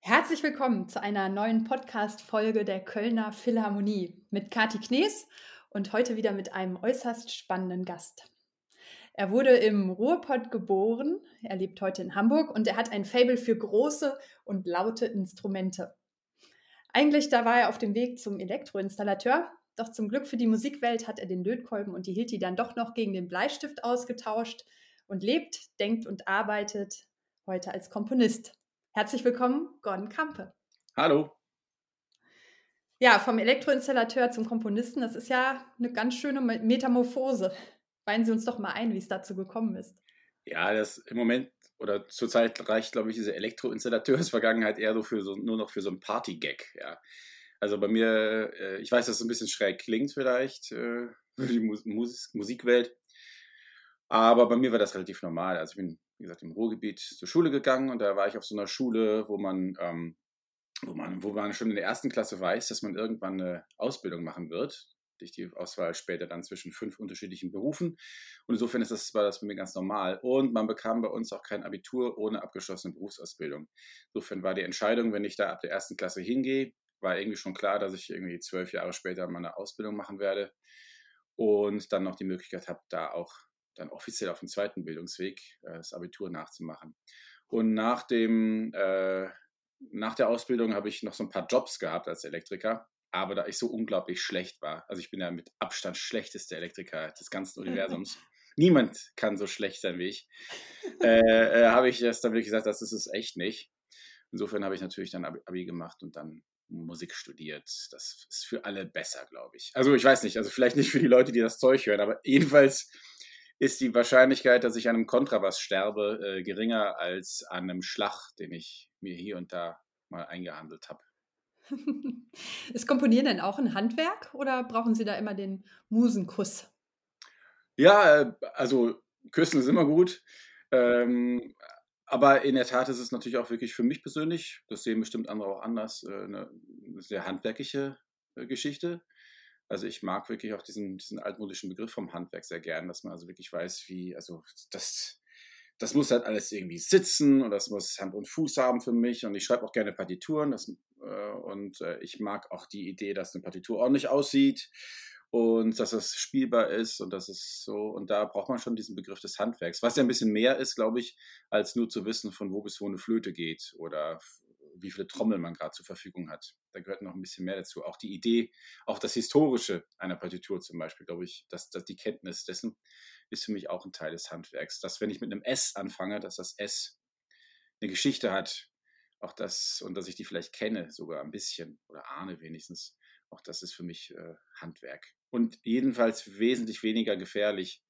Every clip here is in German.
Herzlich willkommen zu einer neuen Podcast-Folge der Kölner Philharmonie mit Kati Knees und heute wieder mit einem äußerst spannenden Gast. Er wurde im Ruhrpott geboren, er lebt heute in Hamburg und er hat ein Fabel für große und laute Instrumente. Eigentlich da war er auf dem Weg zum Elektroinstallateur, doch zum Glück für die Musikwelt hat er den Lötkolben und die Hilti dann doch noch gegen den Bleistift ausgetauscht und lebt, denkt und arbeitet heute als Komponist. Herzlich willkommen, Gordon Kampe. Hallo. Ja, vom Elektroinstallateur zum Komponisten, das ist ja eine ganz schöne Metamorphose. Weihen Sie uns doch mal ein, wie es dazu gekommen ist. Ja, das im Moment oder zurzeit reicht, glaube ich, diese Elektroinstallateursvergangenheit eher so für so, nur noch für so einen Party-Gag, ja. Also bei mir, äh, ich weiß, dass es ein bisschen schräg klingt vielleicht äh, für die Mus Musikwelt, aber bei mir war das relativ normal. Also ich bin wie gesagt, im Ruhrgebiet zur Schule gegangen und da war ich auf so einer Schule, wo man, ähm, wo man, wo man schon in der ersten Klasse weiß, dass man irgendwann eine Ausbildung machen wird. Durch die Auswahl später dann zwischen fünf unterschiedlichen Berufen. Und insofern ist das, war das für mich ganz normal. Und man bekam bei uns auch kein Abitur ohne abgeschlossene Berufsausbildung. Insofern war die Entscheidung, wenn ich da ab der ersten Klasse hingehe, war irgendwie schon klar, dass ich irgendwie zwölf Jahre später meine Ausbildung machen werde und dann noch die Möglichkeit habe, da auch dann offiziell auf dem zweiten Bildungsweg äh, das Abitur nachzumachen. Und nach dem, äh, nach der Ausbildung habe ich noch so ein paar Jobs gehabt als Elektriker, aber da ich so unglaublich schlecht war, also ich bin ja mit Abstand schlechteste Elektriker des ganzen Universums. Niemand kann so schlecht sein wie ich. Äh, äh, habe ich das dann wirklich gesagt, das ist es echt nicht. Insofern habe ich natürlich dann Abi, Abi gemacht und dann Musik studiert. Das ist für alle besser, glaube ich. Also ich weiß nicht, also vielleicht nicht für die Leute, die das Zeug hören, aber jedenfalls ist die Wahrscheinlichkeit, dass ich an einem Kontrabass sterbe, äh, geringer als an einem Schlag, den ich mir hier und da mal eingehandelt habe. ist Komponieren denn auch ein Handwerk oder brauchen Sie da immer den Musenkuss? Ja, äh, also Küssen ist immer gut. Ähm, aber in der Tat ist es natürlich auch wirklich für mich persönlich, das sehen bestimmt andere auch anders, äh, eine sehr handwerkliche äh, Geschichte. Also ich mag wirklich auch diesen, diesen altmodischen Begriff vom Handwerk sehr gern, dass man also wirklich weiß, wie, also das, das muss halt alles irgendwie sitzen und das muss Hand und Fuß haben für mich. Und ich schreibe auch gerne Partituren. Das, äh, und äh, ich mag auch die Idee, dass eine Partitur ordentlich aussieht und dass es spielbar ist und dass es so, und da braucht man schon diesen Begriff des Handwerks, was ja ein bisschen mehr ist, glaube ich, als nur zu wissen, von wo bis wo eine Flöte geht oder wie viele Trommeln man gerade zur Verfügung hat. Da gehört noch ein bisschen mehr dazu. Auch die Idee, auch das Historische einer Partitur zum Beispiel, glaube ich, dass, dass die Kenntnis dessen ist für mich auch ein Teil des Handwerks. Dass wenn ich mit einem S anfange, dass das S eine Geschichte hat, auch das, und dass ich die vielleicht kenne, sogar ein bisschen oder ahne wenigstens, auch das ist für mich äh, Handwerk. Und jedenfalls wesentlich weniger gefährlich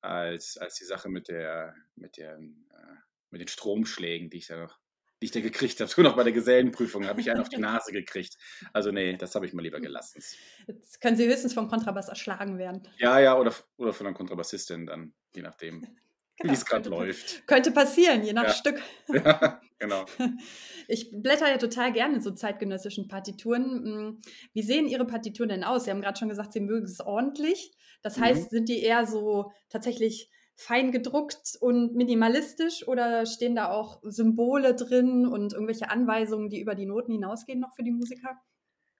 als, als die Sache mit der, mit der, äh, mit den Stromschlägen, die ich da noch die ich da gekriegt habe. So noch bei der Gesellenprüfung habe ich einen auf die Nase gekriegt. Also nee, das habe ich mal lieber gelassen. Jetzt können Sie höchstens vom Kontrabass erschlagen werden. Ja, ja, oder, oder von einer Kontrabassistin dann, je nachdem, genau, wie es gerade läuft. Könnte passieren, je nach ja. Stück. Ja, genau. Ich blätter ja total gerne in so zeitgenössischen Partituren. Hm, wie sehen Ihre Partituren denn aus? Sie haben gerade schon gesagt, Sie mögen es ordentlich. Das heißt, mhm. sind die eher so tatsächlich fein gedruckt und minimalistisch oder stehen da auch Symbole drin und irgendwelche Anweisungen, die über die Noten hinausgehen noch für die Musiker?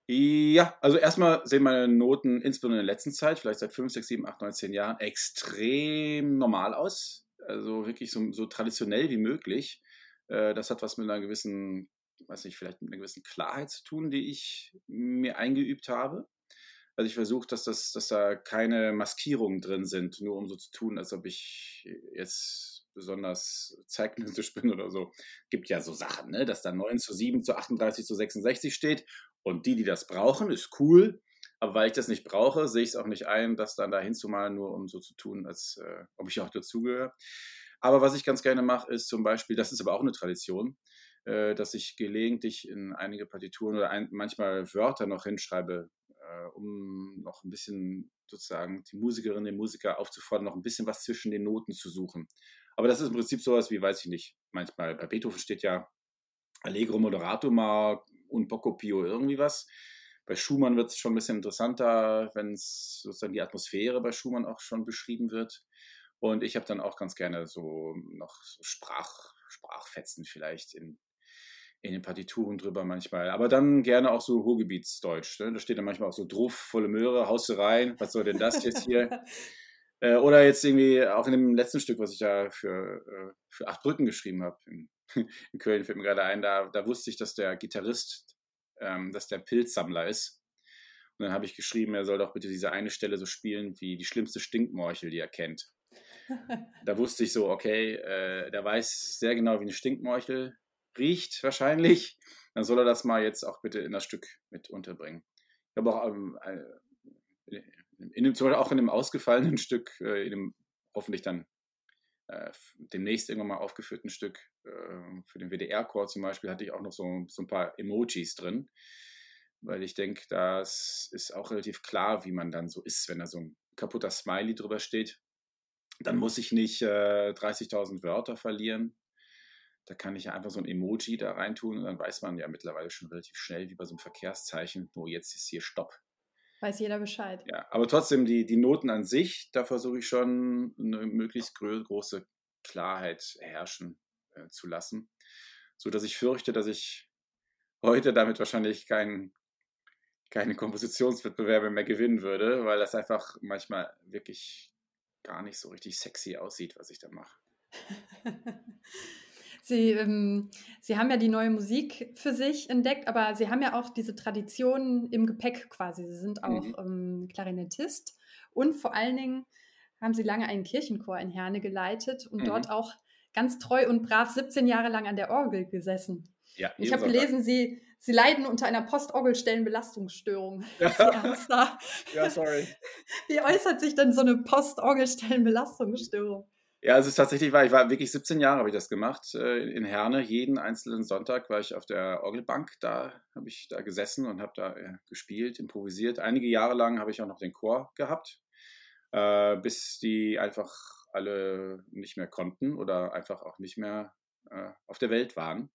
Ja, also erstmal sehen meine Noten insbesondere in der letzten Zeit, vielleicht seit 5, 6, 7, 8, 9, 10 Jahren, extrem normal aus. Also wirklich so, so traditionell wie möglich. Äh, das hat was mit einer gewissen, weiß nicht, vielleicht mit einer gewissen Klarheit zu tun, die ich mir eingeübt habe. Also ich versuche, dass, das, dass da keine Maskierungen drin sind, nur um so zu tun, als ob ich jetzt besonders zeitgenössisch bin oder so. Gibt ja so Sachen, ne? dass da 9 zu 7 zu 38 zu 66 steht. Und die, die das brauchen, ist cool. Aber weil ich das nicht brauche, sehe ich es auch nicht ein, das dann da hinzumalen, nur um so zu tun, als äh, ob ich auch dazugehöre. Aber was ich ganz gerne mache, ist zum Beispiel, das ist aber auch eine Tradition, äh, dass ich gelegentlich in einige Partituren oder ein, manchmal Wörter noch hinschreibe, äh, um noch ein bisschen sozusagen die Musikerinnen, den Musiker aufzufordern, noch ein bisschen was zwischen den Noten zu suchen. Aber das ist im Prinzip sowas wie, weiß ich nicht, manchmal bei Beethoven steht ja Allegro moderato mal und Poco pio irgendwie was. Bei Schumann wird es schon ein bisschen interessanter, wenn es sozusagen die Atmosphäre bei Schumann auch schon beschrieben wird. Und ich habe dann auch ganz gerne so noch so Sprach, Sprachfetzen vielleicht in, in den Partituren drüber manchmal. Aber dann gerne auch so Ruhrgebietsdeutsch. Ne? Da steht dann manchmal auch so Druff, volle Möhre, haust du rein, was soll denn das jetzt hier? äh, oder jetzt irgendwie auch in dem letzten Stück, was ich da für, äh, für acht Brücken geschrieben habe. In, in, Köln fällt mir gerade ein, da, da wusste ich, dass der Gitarrist, ähm, dass der Pilzsammler ist. Und dann habe ich geschrieben, er soll doch bitte diese eine Stelle so spielen wie die schlimmste Stinkmorchel, die er kennt. da wusste ich so, okay, äh, der weiß sehr genau, wie eine Stinkmorchel riecht wahrscheinlich. Dann soll er das mal jetzt auch bitte in das Stück mit unterbringen. Ich habe auch ähm, äh, in dem, zum Beispiel auch in einem ausgefallenen Stück, äh, in dem hoffentlich dann äh, demnächst irgendwann mal aufgeführten Stück äh, für den WDR-Chor zum Beispiel, hatte ich auch noch so, so ein paar Emojis drin, weil ich denke, das ist auch relativ klar, wie man dann so ist, wenn da so ein kaputter Smiley drüber steht. Dann muss ich nicht äh, 30.000 Wörter verlieren. Da kann ich ja einfach so ein Emoji da reintun und dann weiß man ja mittlerweile schon relativ schnell, wie bei so einem Verkehrszeichen, wo jetzt ist hier Stopp. Weiß jeder Bescheid. Ja, aber trotzdem, die, die Noten an sich, da versuche ich schon eine möglichst große Klarheit herrschen äh, zu lassen, sodass ich fürchte, dass ich heute damit wahrscheinlich kein, keine Kompositionswettbewerbe mehr gewinnen würde, weil das einfach manchmal wirklich gar nicht so richtig sexy aussieht, was ich da mache. Sie, ähm, Sie haben ja die neue Musik für sich entdeckt, aber Sie haben ja auch diese Tradition im Gepäck quasi. Sie sind auch mhm. ähm, Klarinettist und vor allen Dingen haben Sie lange einen Kirchenchor in Herne geleitet und mhm. dort auch ganz treu und brav 17 Jahre lang an der Orgel gesessen. Ja, ich habe gelesen, Sie, Sie leiden unter einer Postorgelstellenbelastungsstörung. Ja. ja, sorry. Wie äußert sich denn so eine Postorgelstellenbelastungsstörung? Ja, es ist tatsächlich wahr. Ich war wirklich 17 Jahre habe ich das gemacht äh, in Herne. Jeden einzelnen Sonntag war ich auf der Orgelbank. Da habe ich da gesessen und habe da äh, gespielt, improvisiert. Einige Jahre lang habe ich auch noch den Chor gehabt, äh, bis die einfach alle nicht mehr konnten oder einfach auch nicht mehr auf der Welt waren.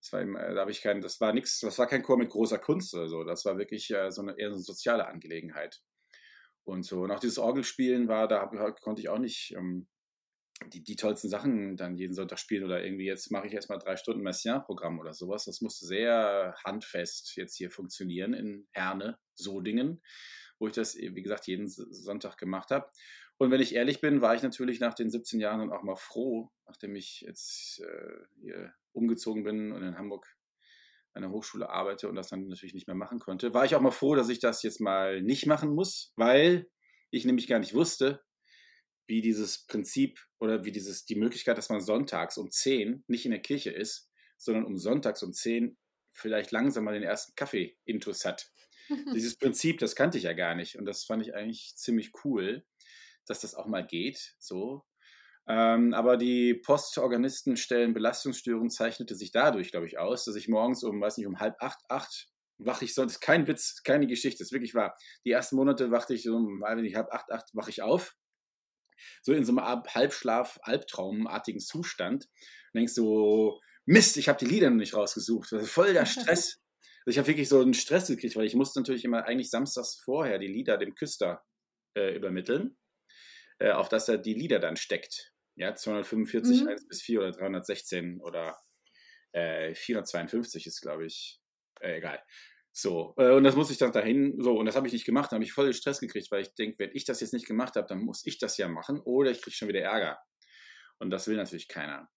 Das war, da habe ich kein, das war nichts, das war kein Chor mit großer Kunst oder so. Das war wirklich so eine eher so eine soziale Angelegenheit. Und so. Und auch dieses Orgelspielen war, da konnte ich auch nicht ähm, die, die tollsten Sachen dann jeden Sonntag spielen oder irgendwie jetzt mache ich erstmal drei Stunden Messiaen-Programm oder sowas. Das musste sehr handfest jetzt hier funktionieren in Herne, Sodingen, wo ich das, wie gesagt, jeden Sonntag gemacht habe. Und wenn ich ehrlich bin, war ich natürlich nach den 17 Jahren dann auch mal froh, nachdem ich jetzt äh, hier umgezogen bin und in Hamburg an der Hochschule arbeite und das dann natürlich nicht mehr machen konnte, war ich auch mal froh, dass ich das jetzt mal nicht machen muss, weil ich nämlich gar nicht wusste, wie dieses Prinzip oder wie dieses, die Möglichkeit, dass man sonntags um 10 nicht in der Kirche ist, sondern um sonntags um 10 vielleicht langsam mal den ersten Kaffee intus hat. Dieses Prinzip, das kannte ich ja gar nicht und das fand ich eigentlich ziemlich cool, dass das auch mal geht, so. Ähm, aber die Postorganistenstellen Belastungsstörung zeichnete sich dadurch, glaube ich, aus, dass ich morgens um, weiß nicht, um halb acht, acht wache ich sonst, kein Witz, keine Geschichte, das ist wirklich wahr. Die ersten Monate wachte ich um, weiß nicht, halb acht, acht, wache ich auf so in so einem Halbschlaf, Albtraumartigen Zustand. Und denkst du, Mist, ich habe die Lieder noch nicht rausgesucht. Voll der Stress. Also ich habe wirklich so einen Stress gekriegt, weil ich musste natürlich immer eigentlich samstags vorher die Lieder dem Küster äh, übermitteln, äh, auf dass er die Lieder dann steckt. Ja, 245, mhm. 1 bis 4 oder 316 oder äh, 452 ist, glaube ich, äh, egal. So, äh, und das muss ich dann dahin, so, und das habe ich nicht gemacht, da habe ich voll Stress gekriegt, weil ich denke, wenn ich das jetzt nicht gemacht habe, dann muss ich das ja machen oder ich kriege schon wieder Ärger. Und das will natürlich keiner.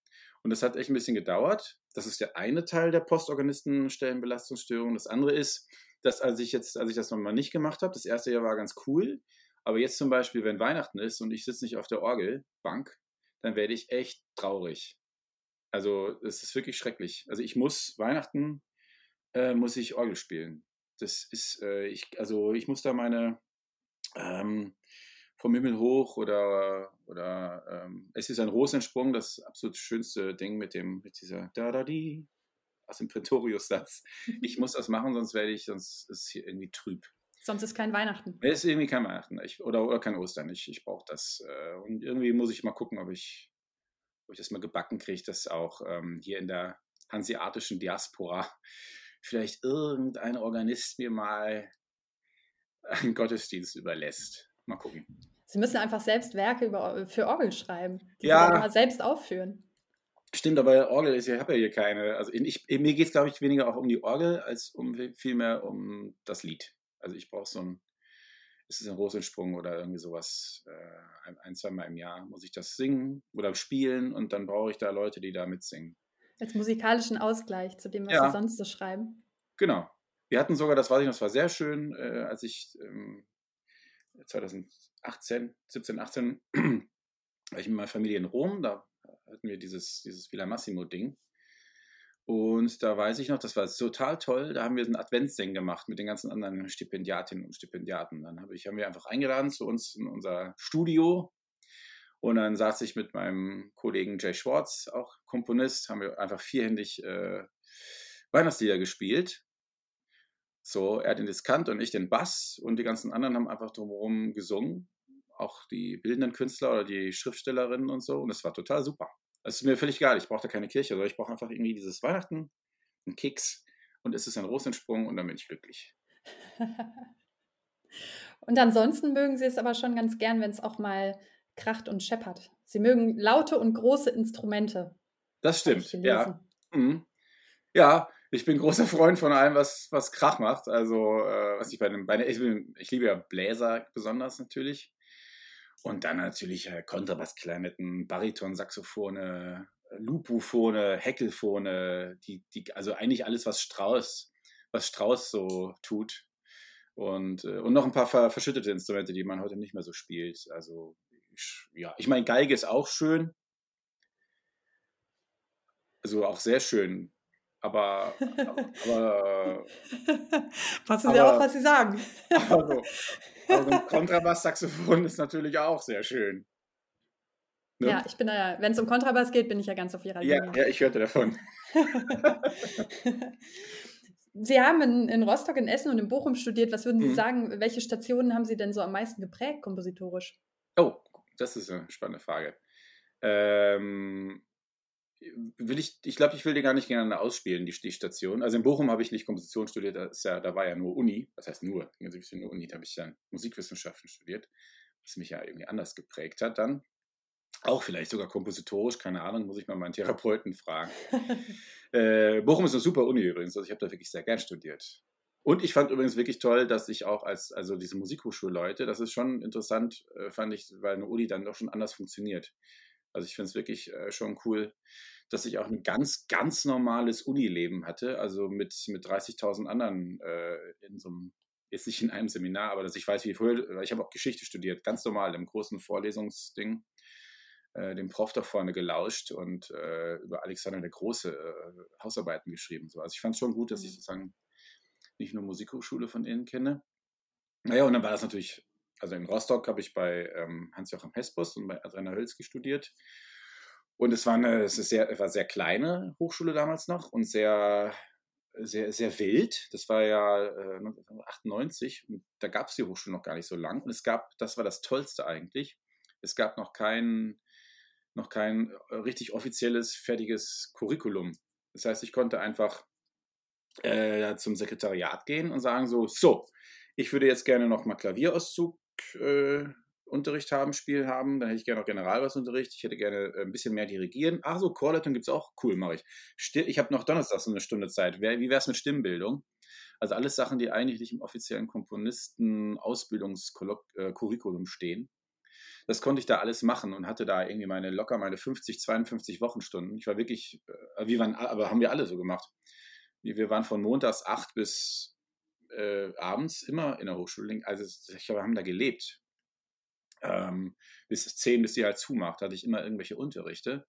Und das hat echt ein bisschen gedauert. Das ist der eine Teil der Postorganistenstellenbelastungsstörung. Das andere ist, dass als ich jetzt, als ich das nochmal nicht gemacht habe, das erste Jahr war ganz cool, aber jetzt zum Beispiel, wenn Weihnachten ist und ich sitze nicht auf der Orgelbank, dann werde ich echt traurig. Also es ist wirklich schrecklich. Also ich muss Weihnachten äh, muss ich Orgel spielen. Das ist, äh, ich, also ich muss da meine ähm, vom Himmel hoch oder, oder ähm, es ist ein Rosensprung, das absolut schönste Ding mit dem, mit dieser Da-Da-Di aus dem Pretorius-Satz. Ich muss das machen, sonst werde ich, sonst ist es hier irgendwie trüb. Sonst ist kein Weihnachten. Es ist irgendwie kein Weihnachten ich, oder, oder kein Ostern. Ich, ich brauche das. Äh, und irgendwie muss ich mal gucken, ob ich, ob ich das mal gebacken kriege, dass auch ähm, hier in der hanseatischen Diaspora vielleicht irgendein Organist mir mal einen Gottesdienst überlässt. Mal gucken. Sie müssen einfach selbst Werke über, für Orgel schreiben, die ja. Sie selbst aufführen. Stimmt, aber Orgel ist, ich habe ja hier keine. Also ich, mir geht es, glaube ich, weniger auch um die Orgel, als um vielmehr um das Lied. Also ich brauche so ein, ist es ein Rosensprung oder irgendwie sowas, äh, ein, ein, zwei Mal im Jahr muss ich das singen oder spielen und dann brauche ich da Leute, die da mitsingen. Als musikalischen Ausgleich zu dem, was ja. Sie sonst so schreiben. Genau. Wir hatten sogar, das weiß ich noch, das war sehr schön, äh, als ich ähm, 2018, 17, 18, war ich mit meiner Familie in Rom, da hatten wir dieses, dieses Villa Massimo-Ding. Und da weiß ich noch, das war total toll. Da haben wir einen Adventssing gemacht mit den ganzen anderen Stipendiatinnen und Stipendiaten. Dann habe ich, haben wir einfach eingeladen zu uns in unser Studio. Und dann saß ich mit meinem Kollegen Jay Schwartz, auch Komponist, haben wir einfach vierhändig äh, Weihnachtslieder gespielt. So, er den Diskant und ich den Bass und die ganzen anderen haben einfach drumherum gesungen. Auch die bildenden Künstler oder die Schriftstellerinnen und so. Und es war total super. Es ist mir völlig egal, ich brauche da keine Kirche, sondern ich brauche einfach irgendwie dieses Weihnachten, einen Keks und es ist ein Rosensprung und dann bin ich glücklich. und ansonsten mögen Sie es aber schon ganz gern, wenn es auch mal kracht und scheppert. Sie mögen laute und große Instrumente. Das stimmt, ja. Mhm. Ja, ich bin großer Freund von allem, was, was Krach macht. Also, äh, was ich bei einem, bei ich, ich liebe ja Bläser besonders natürlich. Und dann natürlich äh, Kontrabassklarinetten, Bariton-Saxophone, Lupophone, Heckelphone, die, die, also eigentlich alles, was Strauß, was Strauß so tut. Und, äh, und noch ein paar ver verschüttete Instrumente, die man heute nicht mehr so spielt. Also, ich, ja, ich meine, Geige ist auch schön. Also auch sehr schön. Aber, aber passen Sie auf, was Sie sagen. Aber so, aber so ein Kontrabass-Saxophon ist natürlich auch sehr schön. Ne? Ja, ich bin da, wenn es um Kontrabass geht, bin ich ja ganz auf Ihrer Linie. Ja, ja ich hörte davon. Sie haben in, in, Rostock, in Essen und in Bochum studiert. Was würden Sie mhm. sagen, welche Stationen haben Sie denn so am meisten geprägt kompositorisch? Oh, das ist eine spannende Frage. Ähm, will ich, ich glaube, ich will die gar nicht gerne ausspielen, die, die Station. Also in Bochum habe ich nicht Komposition studiert, da, ja, da war ja nur Uni, das heißt nur, nur Uni, da habe ich dann Musikwissenschaften studiert, was mich ja irgendwie anders geprägt hat dann. Auch vielleicht sogar kompositorisch, keine Ahnung, muss ich mal meinen Therapeuten fragen. äh, Bochum ist eine super Uni übrigens, also ich habe da wirklich sehr gern studiert. Und ich fand übrigens wirklich toll, dass ich auch als, also diese Musikhochschulleute, das ist schon interessant, äh, fand ich, weil eine Uni dann doch schon anders funktioniert. Also ich finde es wirklich äh, schon cool, dass ich auch ein ganz, ganz normales Unileben hatte, also mit, mit 30.000 anderen äh, in so einem, jetzt nicht in einem Seminar, aber dass ich weiß, wie früher, ich habe auch Geschichte studiert, ganz normal im großen Vorlesungsding, äh, dem Prof da vorne gelauscht und äh, über Alexander der Große äh, Hausarbeiten geschrieben. So. Also ich fand es schon gut, dass ich mhm. sozusagen nicht nur Musikhochschule von innen kenne. Naja, und dann war das natürlich also in Rostock habe ich bei ähm, Hans-Joachim Hespos und bei Adriana Hölzki studiert. Und es war eine es ist sehr, war sehr kleine Hochschule damals noch und sehr, sehr, sehr wild. Das war ja äh, 1998 und da gab es die Hochschule noch gar nicht so lang. Und es gab, das war das Tollste eigentlich, es gab noch kein, noch kein äh, richtig offizielles, fertiges Curriculum. Das heißt, ich konnte einfach äh, zum Sekretariat gehen und sagen so, so, ich würde jetzt gerne noch mal Klavierauszug äh, Unterricht haben, Spiel haben, dann hätte ich gerne noch Generalbassunterricht, ich hätte gerne äh, ein bisschen mehr dirigieren. Ach so, Chorleitung gibt es auch, cool, mache ich. Still, ich habe noch Donnerstag so eine Stunde Zeit. Wie wäre es mit Stimmbildung? Also alles Sachen, die eigentlich nicht im offiziellen Komponisten-Ausbildungskurriculum äh, stehen. Das konnte ich da alles machen und hatte da irgendwie meine locker meine 50, 52 Wochenstunden. Ich war wirklich, äh, wie waren, aber haben wir alle so gemacht. Wir waren von montags 8 bis äh, abends immer in der Hochschule. Also ich wir haben da gelebt. Ähm, bis zehn, bis die halt zumacht, hatte ich immer irgendwelche Unterrichte.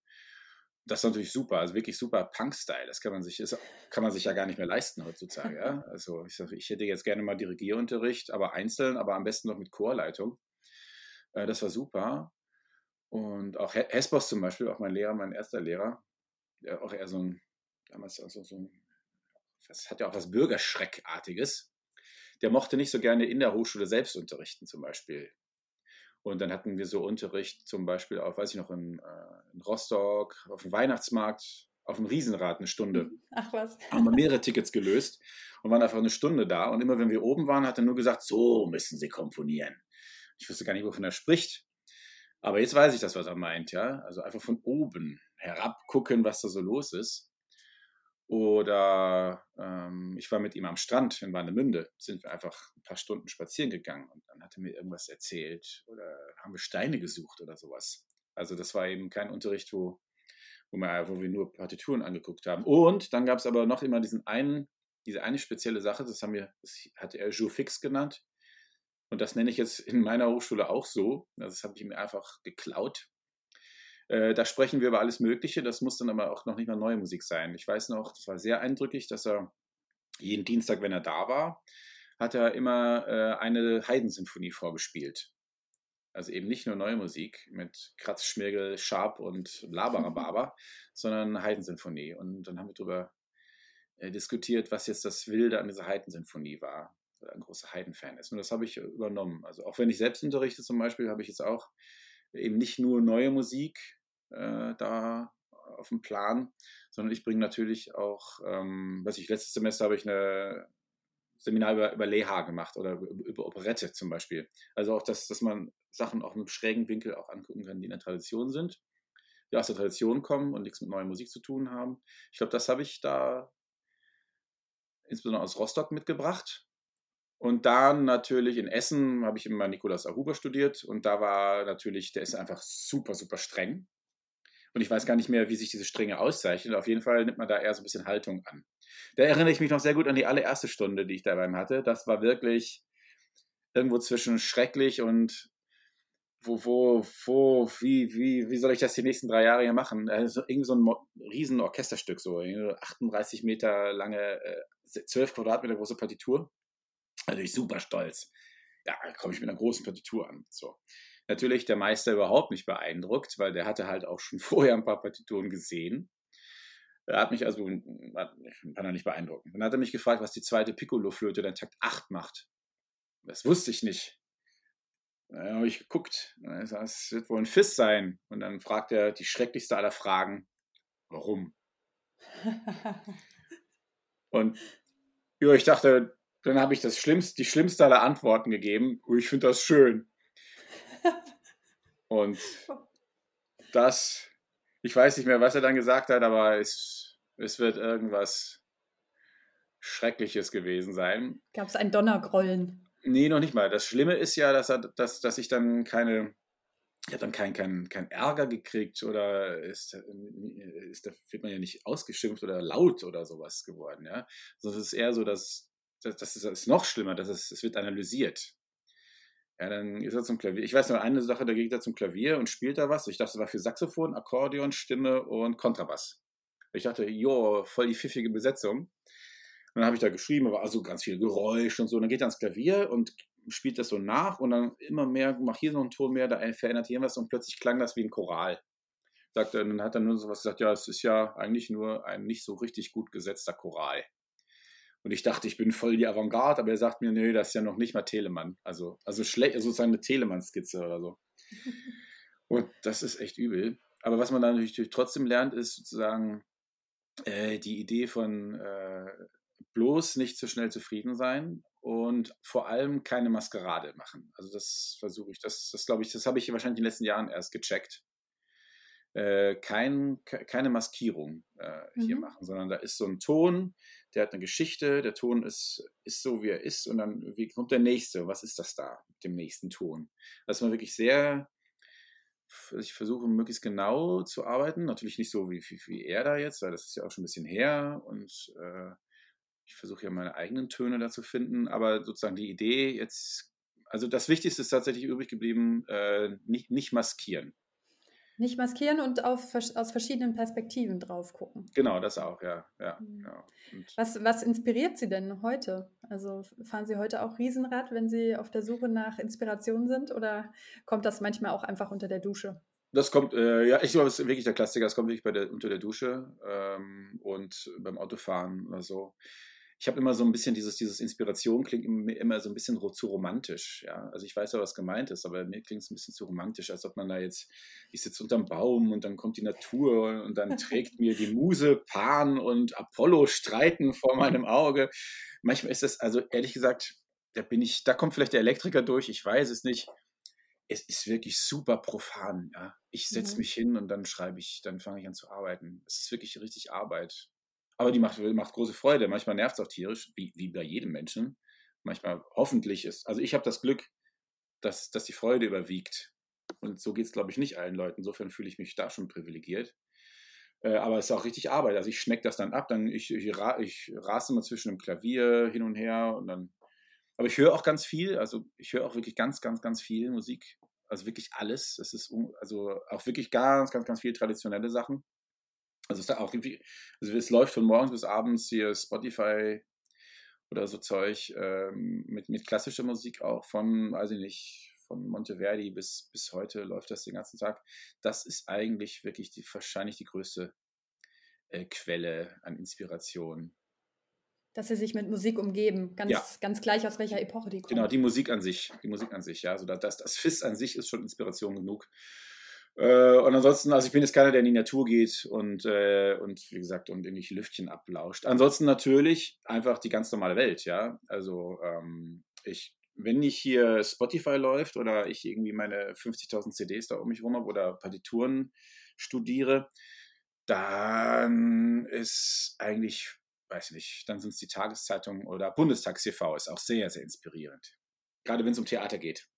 Das ist natürlich super, also wirklich super Punk-Style. Das kann man sich, das kann man sich ja gar nicht mehr leisten heutzutage. Ja? Also ich, ich hätte jetzt gerne mal Dirigierunterricht, aber einzeln, aber am besten noch mit Chorleitung. Äh, das war super. Und auch Hespos zum Beispiel, auch mein Lehrer, mein erster Lehrer, der auch eher so ein, damals also so ein, das hat ja auch was Bürgerschreckartiges der mochte nicht so gerne in der Hochschule selbst unterrichten zum Beispiel. Und dann hatten wir so Unterricht zum Beispiel auf, weiß ich noch, in, äh, in Rostock, auf dem Weihnachtsmarkt, auf dem Riesenrad eine Stunde. Ach was. Haben wir mehrere Tickets gelöst und waren einfach eine Stunde da. Und immer wenn wir oben waren, hat er nur gesagt, so müssen Sie komponieren. Ich wusste gar nicht, wovon er spricht. Aber jetzt weiß ich das, was er meint, ja. Also einfach von oben herab gucken, was da so los ist. Oder ähm, ich war mit ihm am Strand in Warnemünde, sind wir einfach ein paar Stunden spazieren gegangen und dann hat er mir irgendwas erzählt oder haben wir Steine gesucht oder sowas. Also das war eben kein Unterricht, wo, wo, wir, wo wir nur Partituren angeguckt haben. Und dann gab es aber noch immer diesen einen, diese eine spezielle Sache, das haben wir, das hatte er Jour fix genannt. Und das nenne ich jetzt in meiner Hochschule auch so. Das habe ich mir einfach geklaut. Äh, da sprechen wir über alles Mögliche. Das muss dann aber auch noch nicht mal neue Musik sein. Ich weiß noch, das war sehr eindrücklich, dass er jeden Dienstag, wenn er da war, hat er immer äh, eine Heidensymphonie vorgespielt. Also eben nicht nur neue Musik mit Kratz, Schmirgel, Sharp und Labarababa, sondern Heidensymphonie. Und dann haben wir darüber äh, diskutiert, was jetzt das Wilde an dieser Heidensymphonie war. Weil er ein großer Heidenfan ist. Und das habe ich übernommen. Also auch wenn ich selbst unterrichte zum Beispiel, habe ich jetzt auch eben nicht nur neue Musik äh, da auf dem Plan, sondern ich bringe natürlich auch, ähm, was ich letztes Semester habe ich eine Seminar über, über Leha gemacht oder über, über Operette zum Beispiel. Also auch, dass, dass man Sachen auch mit schrägen Winkel auch angucken kann, die in der Tradition sind, die aus der Tradition kommen und nichts mit neuer Musik zu tun haben. Ich glaube, das habe ich da insbesondere aus Rostock mitgebracht. Und dann natürlich in Essen habe ich immer Nikolaus Aruba studiert und da war natürlich, der ist einfach super, super streng. Und ich weiß gar nicht mehr, wie sich diese Strenge auszeichnet. Auf jeden Fall nimmt man da eher so ein bisschen Haltung an. Da erinnere ich mich noch sehr gut an die allererste Stunde, die ich dabei hatte. Das war wirklich irgendwo zwischen schrecklich und wo, wo, wo, wie, wie, wie soll ich das die nächsten drei Jahre hier machen? Also irgendwie so ein riesen Orchesterstück, so 38 Meter lange, 12 äh, Quadratmeter große Partitur. Also ich super stolz. Ja, da komme ich mit einer großen Partitur an. So natürlich der Meister überhaupt nicht beeindruckt, weil der hatte halt auch schon vorher ein paar Partituren gesehen. Er hat mich also kann er nicht beeindrucken. Dann hat er mich gefragt, was die zweite Piccolo-Flöte der Takt 8 macht. Das wusste ich nicht. Dann habe ich geguckt. Das wird wohl ein Fiss sein. Und dann fragt er die schrecklichste aller Fragen: Warum? Und ja, ich dachte, dann habe ich das schlimmste, die schlimmste aller Antworten gegeben. Ich finde das schön. Und das, ich weiß nicht mehr, was er dann gesagt hat, aber es, es wird irgendwas Schreckliches gewesen sein. Gab es ein Donnergrollen? Nee, noch nicht mal. Das Schlimme ist ja, dass, er, dass, dass ich dann keine, ich habe dann keinen kein, kein Ärger gekriegt oder ist, ist, da wird man ja nicht ausgeschimpft oder laut oder sowas geworden. Ja? Sondern es ist eher so, dass das, das ist noch schlimmer, dass es, es wird analysiert. Ja, dann ist er zum Klavier. Ich weiß noch eine Sache, da geht er zum Klavier und spielt da was. Ich dachte, das war für Saxophon, Akkordeon, Stimme und Kontrabass. Ich dachte, jo, voll die pfiffige Besetzung. Und dann habe ich da geschrieben, aber also ganz viel Geräusch und so. Und dann geht er ans Klavier und spielt das so nach und dann immer mehr, mach hier noch einen Ton mehr, da verändert hier was und plötzlich klang das wie ein Choral. Sagt dann hat er nur so was gesagt, ja, es ist ja eigentlich nur ein nicht so richtig gut gesetzter Choral. Und ich dachte, ich bin voll die Avantgarde, aber er sagt mir, nee, das ist ja noch nicht mal Telemann. Also, also schlecht, also sozusagen eine Telemann-Skizze oder so. Und das ist echt übel. Aber was man dann natürlich trotzdem lernt, ist sozusagen äh, die Idee von äh, bloß nicht zu schnell zufrieden sein und vor allem keine Maskerade machen. Also das versuche ich, das, das glaube ich, das habe ich wahrscheinlich in den letzten Jahren erst gecheckt. Äh, kein, keine Maskierung äh, hier mhm. machen, sondern da ist so ein Ton, der hat eine Geschichte, der Ton ist, ist so, wie er ist und dann wie kommt der nächste, was ist das da mit dem nächsten Ton? Also man wirklich sehr, ich versuche möglichst genau zu arbeiten, natürlich nicht so wie, wie, wie er da jetzt, weil das ist ja auch schon ein bisschen her und äh, ich versuche ja meine eigenen Töne da zu finden, aber sozusagen die Idee jetzt, also das Wichtigste ist tatsächlich übrig geblieben, äh, nicht, nicht maskieren. Nicht maskieren und auf, aus verschiedenen Perspektiven drauf gucken. Genau, das auch, ja. ja, mhm. ja. Was, was inspiriert Sie denn heute? Also fahren Sie heute auch Riesenrad, wenn Sie auf der Suche nach Inspiration sind oder kommt das manchmal auch einfach unter der Dusche? Das kommt, äh, ja, ich glaube, es ist wirklich der Klassiker. Es kommt wirklich bei der, unter der Dusche ähm, und beim Autofahren oder so ich habe immer so ein bisschen dieses, dieses Inspiration klingt immer so ein bisschen zu romantisch. Ja? Also ich weiß ja, was gemeint ist, aber mir klingt es ein bisschen zu romantisch, als ob man da jetzt, ich sitze unterm Baum und dann kommt die Natur und dann trägt mir die Muse Pan und Apollo streiten vor meinem Auge. Manchmal ist das, also ehrlich gesagt, da bin ich, da kommt vielleicht der Elektriker durch, ich weiß es nicht. es ist wirklich super profan. Ja. Ich setze Mhm. mich hin und dann schreibe ich, dann fange ich an zu arbeiten. Es ist wirklich richtig Arbeit. Aber die macht, macht große Freude. Manchmal nervt es auch tierisch, wie, wie bei jedem Menschen. Manchmal hoffentlich ist. Also ich habe das Glück, dass, dass die Freude überwiegt. Und so geht es, glaube ich, nicht allen Leuten. Insofern fühle ich mich da schon privilegiert. Äh, aber es ist auch richtig Arbeit. Also ich schneck das dann ab, dann ich, ich, ich rase immer zwischen dem Klavier hin und her und dann. Aber ich höre auch ganz viel, also ich höre auch wirklich ganz, ganz, ganz viel Musik. Also wirklich alles. Es ist also auch wirklich ganz, ganz, ganz viel traditionelle Sachen. Also es auch irgendwie, also es läuft von morgens bis abends hier Spotify oder so Zeug ähm, mit, mit klassischer Musik auch von, weiß ich nicht, von Monteverdi bis, bis heute läuft das den ganzen Tag. Das ist eigentlich wirklich die, wahrscheinlich die größte äh, Quelle an Inspiration. Dass sie sich mit Musik umgeben, ganz, Ja. ganz gleich aus welcher Epoche die kommt. Genau, die Musik an sich, die Musik an sich, ja, also das, das FIS an sich ist schon Inspiration genug. Äh, und ansonsten, also ich bin jetzt keiner, der in die Natur geht und, äh, und wie gesagt, und irgendwelche Lüftchen ablauscht. Ansonsten natürlich einfach die ganz normale Welt, ja. Also ähm, ich, wenn nicht hier Spotify läuft oder ich irgendwie meine 50.000 CDs da um mich rum habe oder Partituren studiere, dann ist eigentlich, weiß nicht, dann sind es die Tageszeitungen oder Bundestags-TV ist auch sehr, sehr inspirierend. Gerade wenn es um Theater geht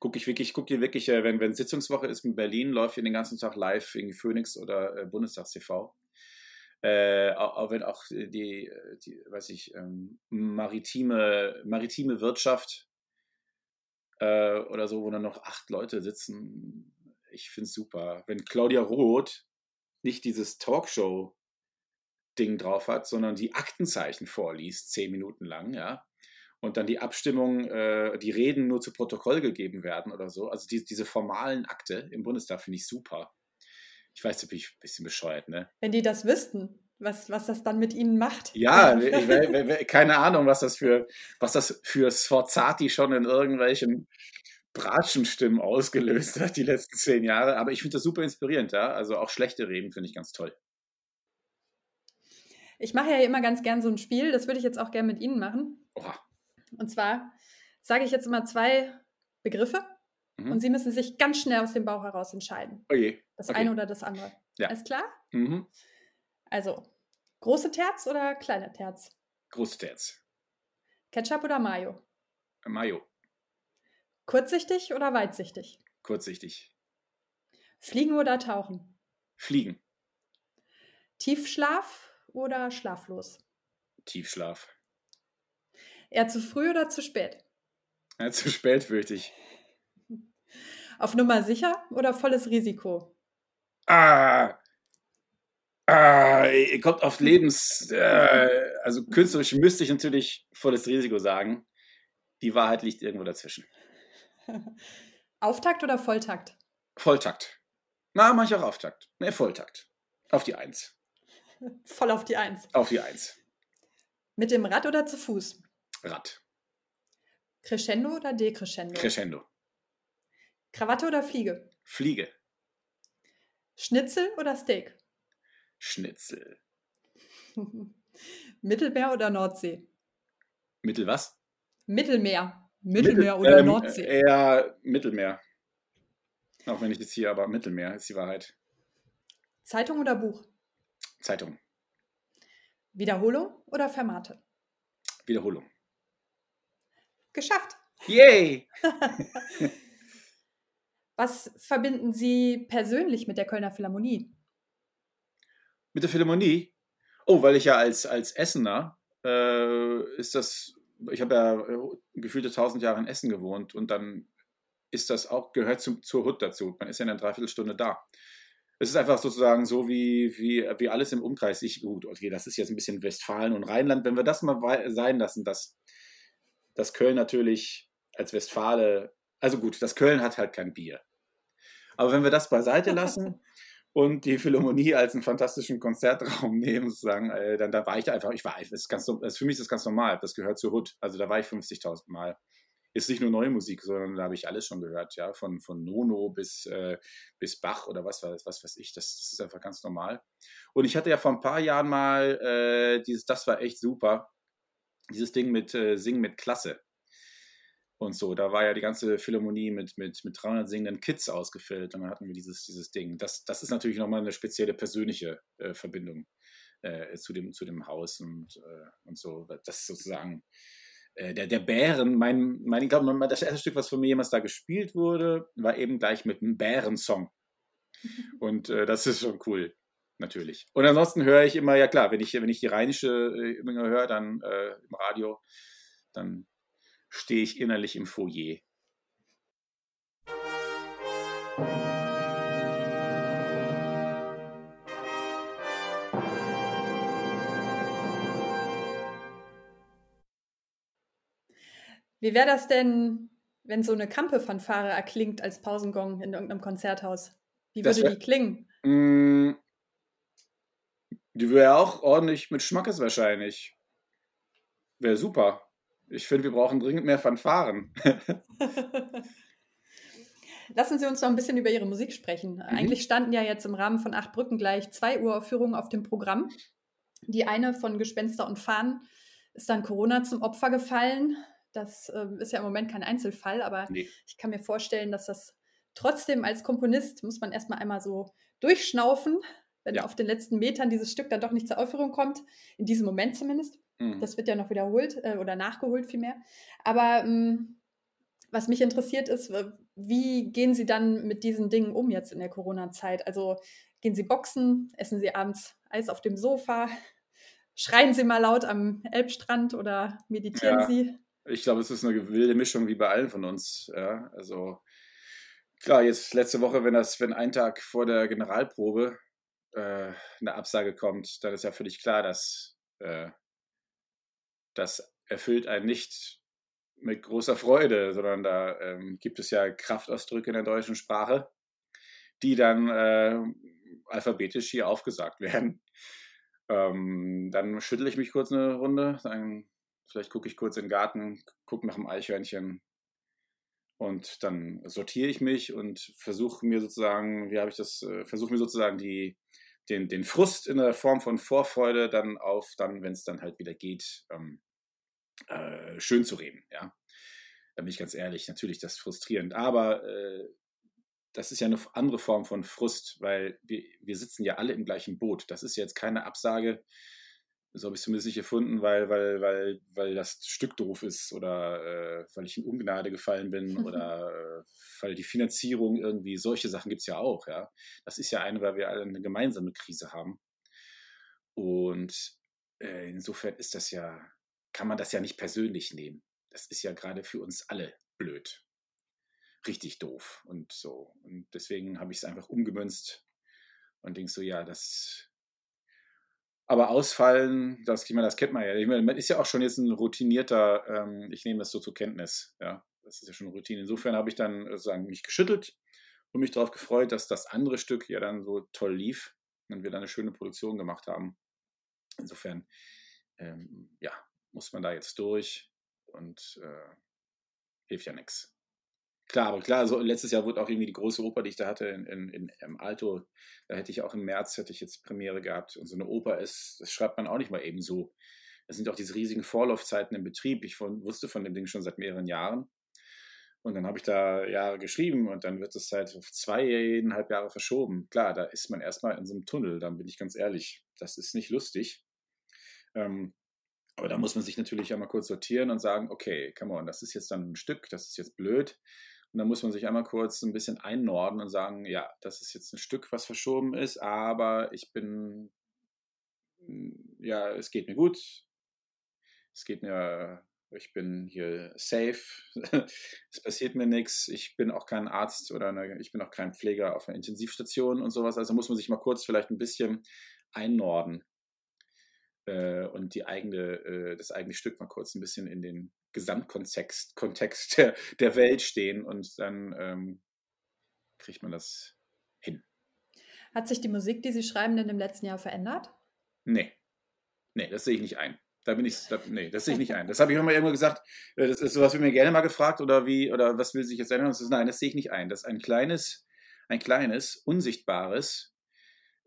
gucke ich wirklich, gucke hier wirklich, äh, wenn, wenn Sitzungswoche ist in Berlin, läuft hier den ganzen Tag live irgendwie Phoenix oder äh, Bundestags-TV. Äh, auch, auch wenn auch die, die weiß ich, ähm, maritime, maritime Wirtschaft äh, oder so, wo dann noch acht Leute sitzen. Ich finde es super. Wenn Claudia Roth nicht dieses Talkshow-Ding drauf hat, sondern die Aktenzeichen vorliest, zehn Minuten lang, ja, und dann die Abstimmung, äh, die Reden nur zu Protokoll gegeben werden oder so. Also die, diese formalen Akte im Bundestag finde ich super. Ich weiß, da bin ich ein bisschen bescheuert, ne? Wenn die das wüssten, was, was das dann mit ihnen macht. Ja, ich, ich, keine Ahnung, was das für, was das für Sforzati schon in irgendwelchen Bratschenstimmen ausgelöst hat, die letzten zehn Jahre. Aber ich finde das super inspirierend, ja. Also auch schlechte Reden finde ich ganz toll. Ich mache ja immer ganz gern so ein Spiel, das würde ich jetzt auch gern mit Ihnen machen. Oha. Und zwar sage ich jetzt immer zwei Begriffe Mhm. und Sie müssen sich ganz schnell aus dem Bauch heraus entscheiden. Okay. Das okay. eine oder das andere. Ja. Alles klar? Mhm. Also, große Terz oder kleine Terz? Großterz. Ketchup oder Mayo? Mayo. Kurzsichtig oder weitsichtig? Kurzsichtig. Fliegen oder tauchen? Fliegen. Tiefschlaf oder schlaflos? Tiefschlaf. Eher zu früh oder zu spät? Ja, zu spät fürchte ich. Auf Nummer sicher oder volles Risiko? Ah, ah, kommt auf Lebens, äh, also künstlerisch müsste ich natürlich volles Risiko sagen. Die Wahrheit liegt irgendwo dazwischen. Auftakt oder Volltakt? Volltakt. Na, manch auch Auftakt. Ne, Volltakt. Auf die Eins. Voll auf die Eins. Auf die Eins. Mit dem Rad oder zu Fuß? Rad. Crescendo oder Decrescendo? Crescendo. Krawatte oder Fliege? Fliege. Schnitzel oder Steak? Schnitzel. Mittelmeer oder Nordsee? Mittel was? Mittelmeer. Mittelmeer oder ähm, Nordsee? Eher Mittelmeer. Auch wenn ich jetzt hier, aber Mittelmeer ist die Wahrheit. Zeitung oder Buch? Zeitung. Wiederholung oder Fermate? Wiederholung. Geschafft. Yay! Was verbinden Sie persönlich mit der Kölner Philharmonie? Mit der Philharmonie? Oh, weil ich ja als, als Essener äh, ist das, ich habe ja äh, gefühlte tausend Jahre in Essen gewohnt und dann ist das auch, gehört zum, zur Hut dazu. Man ist ja in einer Dreiviertelstunde da. Es ist einfach sozusagen so wie, wie, wie alles im Umkreis. Ich, gut, okay, das ist jetzt ein bisschen Westfalen und Rheinland. Wenn wir das mal sein lassen, dass, dass Köln natürlich als Westfale, also gut, das Köln hat halt kein Bier. Aber wenn wir das beiseite lassen und die Philharmonie als einen fantastischen Konzertraum nehmen, sozusagen, äh, dann da war ich da einfach, ich war, das ist ganz, das für mich ist das ganz normal, das gehört zur Hut. Also da war ich 50.000 Mal. Ist nicht nur neue Musik, sondern da habe ich alles schon gehört, ja, von, von Nono bis, äh, bis Bach oder was, was, was weiß ich, das, das, ist einfach ganz normal. Und ich hatte ja vor ein paar Jahren mal äh, dieses, das war echt super, dieses Ding mit äh, Singen mit Klasse. und so. Da war ja die ganze Philharmonie mit, mit, mit 300 singenden Kids ausgefüllt und dann hatten wir dieses, dieses Ding. Das, das ist natürlich nochmal eine spezielle persönliche äh, Verbindung äh, zu, dem, zu dem Haus und, äh, und so. Das ist sozusagen äh, der, der Bären, mein, mein, ich glaube, das erste Stück, was von mir jemals da gespielt wurde, war eben gleich mit einem Bärensong. Und äh, das ist schon cool, natürlich. Und ansonsten höre ich immer, ja klar, wenn ich, wenn ich die rheinische äh, höre, dann äh, im Radio, dann stehe ich innerlich im Foyer. Wie wäre das denn, wenn so eine Kampe-Fanfare erklingt als Pausengong in irgendeinem Konzerthaus? Wie würde wär, die klingen? Die wäre auch ordentlich mit Schmackes wahrscheinlich. Wäre super. Ich finde, wir brauchen dringend mehr Fanfaren. Lassen Sie uns noch ein bisschen über Ihre Musik sprechen. Mhm. Eigentlich standen ja jetzt im Rahmen von Acht Brücken gleich zwei Uraufführungen auf dem Programm. Die eine von Gespenster und Fahnen ist dann Corona zum Opfer gefallen. Das äh, ist ja im Moment kein Einzelfall, aber nee. ich kann mir vorstellen, dass das trotzdem als Komponist muss man erstmal einmal so durchschnaufen, wenn ja. auf den letzten Metern dieses Stück dann doch nicht zur Aufführung kommt. In diesem Moment zumindest. Mhm. Das wird ja noch wiederholt äh, oder nachgeholt vielmehr. Aber ähm, was mich interessiert ist, wie gehen Sie dann mit diesen Dingen um jetzt in der Corona-Zeit? Also gehen Sie boxen, essen Sie abends Eis auf dem Sofa, schreien Sie mal laut am Elbstrand oder meditieren ja. Sie? Ich glaube, es ist eine wilde Mischung wie bei allen von uns. Ja, also klar, jetzt letzte Woche, wenn das, wenn ein Tag vor der Generalprobe äh, eine Absage kommt, dann ist ja völlig klar, dass äh, das erfüllt einen nicht mit großer Freude, sondern da ähm, gibt es ja Kraftausdrücke in der deutschen Sprache, die dann äh, alphabetisch hier aufgesagt werden. Ähm, dann schüttle ich mich kurz eine Runde, dann Vielleicht gucke ich kurz in den Garten, gucke nach dem Eichhörnchen und dann sortiere ich mich und versuche mir sozusagen, wie habe ich das, äh, versuche mir sozusagen die, den, den Frust in der Form von Vorfreude dann auf, dann, wenn es dann halt wieder geht, ähm, äh, schön zu reden. Ja, da bin ich ganz ehrlich, natürlich das ist frustrierend, aber äh, das ist ja eine andere Form von Frust, weil wir, wir sitzen ja alle im gleichen Boot. Das ist jetzt keine Absage so habe ich zumindest nicht erfunden, weil, weil, weil, weil das Stück doof ist oder äh, weil ich in Ungnade gefallen bin oder äh, weil die Finanzierung irgendwie, solche Sachen gibt es ja auch, ja. Das ist ja eine, weil wir alle eine gemeinsame Krise haben. Und äh, insofern ist das ja, kann man das ja nicht persönlich nehmen. Das ist ja gerade für uns alle blöd. Richtig doof und so. Und deswegen habe ich es einfach umgemünzt und denke so, ja, das aber ausfallen, das, ich meine, das kennt man ja. Ich meine, man ist ja auch schon jetzt ein routinierter, ähm, ich nehme das so zur Kenntnis. Ja, das ist ja schon Routine. Insofern habe ich dann sozusagen mich geschüttelt und mich darauf gefreut, dass das andere Stück ja dann so toll lief und wir dann eine schöne Produktion gemacht haben. Insofern, ähm, ja, muss man da jetzt durch und äh, hilft ja nichts. Klar, aber klar, so letztes Jahr wurde auch irgendwie die große Oper, die ich da hatte in, in, im Alto, da hätte ich auch im März hätte ich jetzt Premiere gehabt. Und so eine Oper ist, das schreibt man auch nicht mal eben so. Es sind auch diese riesigen Vorlaufzeiten im Betrieb. Ich von, wusste von dem Ding schon seit mehreren Jahren. Und dann habe ich da Jahre geschrieben und dann wird es seit zweieinhalb Jahre verschoben. Klar, da ist man erstmal in so einem Tunnel, dann bin ich ganz ehrlich. Das ist nicht lustig. Ähm, aber da muss man sich natürlich einmal kurz sortieren und sagen, okay, come on, das ist jetzt dann ein Stück, das ist jetzt blöd. Und dann muss man sich einmal kurz ein bisschen einnorden und sagen, ja, das ist jetzt ein Stück, was verschoben ist, aber ich bin, hm, ja, es geht mir gut. Es geht mir, ich bin hier safe. es passiert mir nichts. Ich bin auch kein Arzt oder eine, ich bin auch kein Pfleger auf einer Intensivstation und sowas. Also muss man sich mal kurz vielleicht ein bisschen einnorden äh, und die eigene, äh, das eigene Stück mal kurz ein bisschen in den Gesamtkontext Kontext der, der Welt stehen und dann ähm, kriegt man das hin. Hat sich die Musik, die Sie schreiben, denn im letzten Jahr verändert? Nee. Nee, das sehe ich nicht ein. Da bin ich, da, nee, das sehe ich nicht ein. Das habe ich immer irgendwo gesagt, äh, das ist sowas, wird mir gerne mal gefragt oder wie, oder was will sich jetzt ändern? Das ist, nein, das sehe ich nicht ein. Das ist ein kleines, ein kleines, unsichtbares,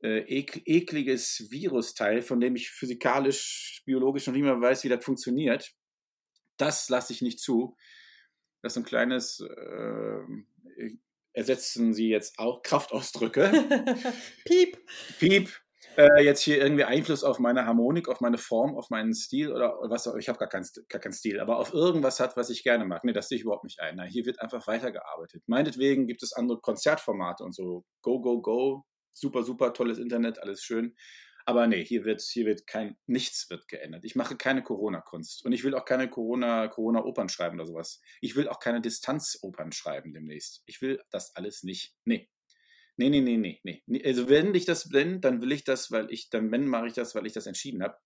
äh, ekliges Virusteil, von dem ich physikalisch, biologisch noch nicht mehr weiß, wie das funktioniert das lasse ich nicht zu, Das ist ein kleines, äh, ersetzen Sie jetzt auch Kraftausdrücke. Piep. Piep. Äh, jetzt hier irgendwie Einfluss auf meine Harmonik, auf meine Form, auf meinen Stil oder was auch Ich habe gar, kein, gar keinen Stil, aber auf irgendwas hat, was ich gerne mag. Nee, das sehe ich überhaupt nicht ein. Nein, hier wird einfach weitergearbeitet. Meinetwegen gibt es andere Konzertformate und so. Go, go, go. Super, super, tolles Internet, alles schön. Aber nee, hier wird, hier wird kein, nichts wird geändert. Ich mache keine Corona-Kunst. Und ich will auch keine Corona, Corona-Opern schreiben oder sowas. Ich will auch keine Distanzopern schreiben demnächst. Ich will das alles nicht. Nee. Nee, nee, nee, nee, nee. Also wenn ich das bin, dann will ich das, weil ich, dann wenn mache ich das, weil ich das entschieden habe.